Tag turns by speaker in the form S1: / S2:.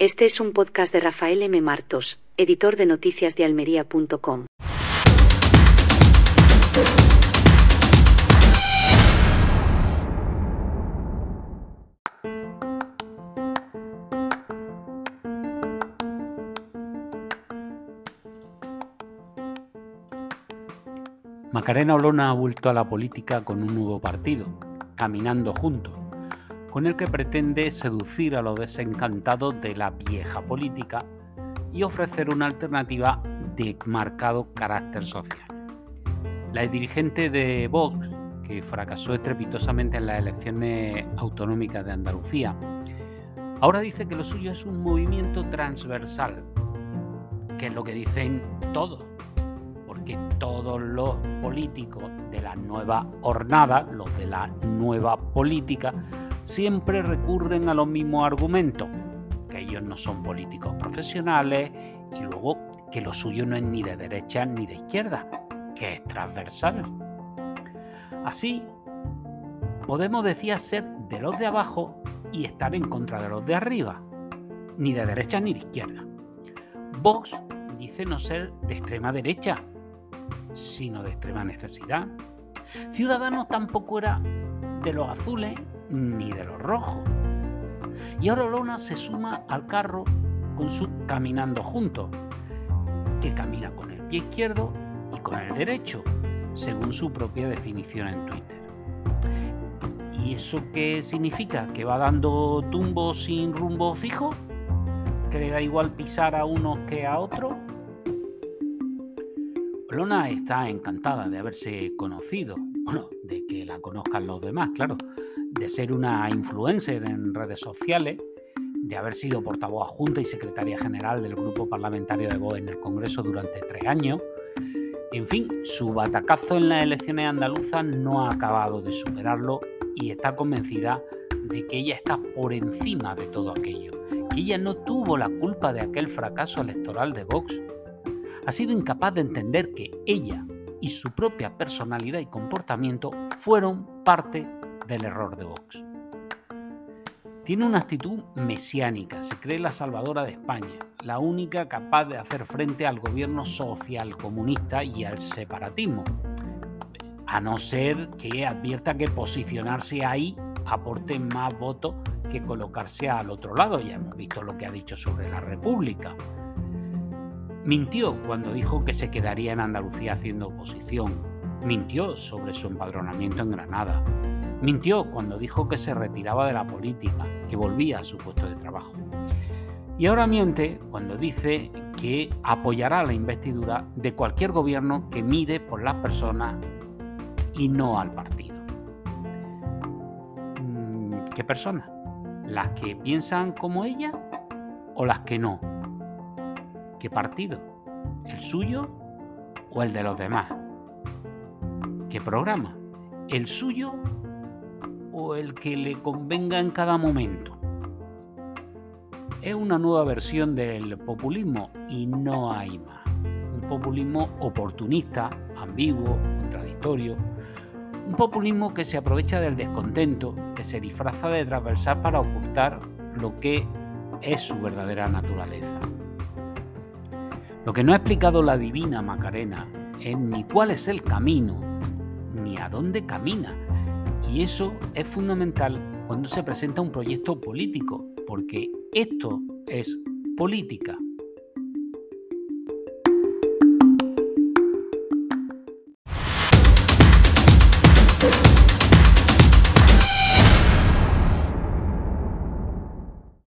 S1: Este es un podcast de Rafael M. Martos, editor de noticias de almería.com.
S2: Macarena Olona ha vuelto a la política con un nuevo partido, Caminando Juntos, con el que pretende seducir a los desencantados de la vieja política y ofrecer una alternativa de marcado carácter social. La dirigente de Vox, que fracasó estrepitosamente en las elecciones autonómicas de Andalucía, ahora dice que lo suyo es un movimiento transversal, que es lo que dicen todos que todos los políticos de la nueva jornada, los de la nueva política, siempre recurren a los mismos argumentos, que ellos no son políticos profesionales y luego que lo suyo no es ni de derecha ni de izquierda, que es transversal. Así, podemos decir ser de los de abajo y estar en contra de los de arriba, ni de derecha ni de izquierda. Vox dice no ser de extrema derecha, sino de extrema necesidad. Ciudadanos tampoco era de los azules ni de los rojos. Y ahora Lona se suma al carro con su caminando juntos, que camina con el pie izquierdo y con el derecho, según su propia definición en Twitter. ¿Y eso qué significa? ¿Que va dando tumbo sin rumbo fijo? ¿Que le da igual pisar a unos que a otros? Lona está encantada de haberse conocido, bueno, de que la conozcan los demás, claro, de ser una influencer en redes sociales, de haber sido portavoz adjunta y secretaria general del grupo parlamentario de Vox en el Congreso durante tres años. En fin, su batacazo en las elecciones andaluzas no ha acabado de superarlo y está convencida de que ella está por encima de todo aquello, que ella no tuvo la culpa de aquel fracaso electoral de Vox ha sido incapaz de entender que ella y su propia personalidad y comportamiento fueron parte del error de Vox. Tiene una actitud mesiánica, se cree la salvadora de España, la única capaz de hacer frente al gobierno social comunista y al separatismo, a no ser que advierta que posicionarse ahí aporte más votos que colocarse al otro lado. Ya hemos visto lo que ha dicho sobre la República. Mintió cuando dijo que se quedaría en Andalucía haciendo oposición. Mintió sobre su empadronamiento en Granada. Mintió cuando dijo que se retiraba de la política, que volvía a su puesto de trabajo. Y ahora miente cuando dice que apoyará la investidura de cualquier gobierno que mire por las personas y no al partido. Mm, ¿Qué personas? ¿Las que piensan como ella o las que no? ¿Qué partido? ¿El suyo o el de los demás? ¿Qué programa? ¿El suyo o el que le convenga en cada momento? Es una nueva versión del populismo y no hay más. Un populismo oportunista, ambiguo, contradictorio. Un populismo que se aprovecha del descontento, que se disfraza de transversal para ocultar lo que es su verdadera naturaleza. Lo que no ha explicado la divina Macarena es ni cuál es el camino, ni a dónde camina. Y eso es fundamental cuando se presenta un proyecto político, porque esto es política.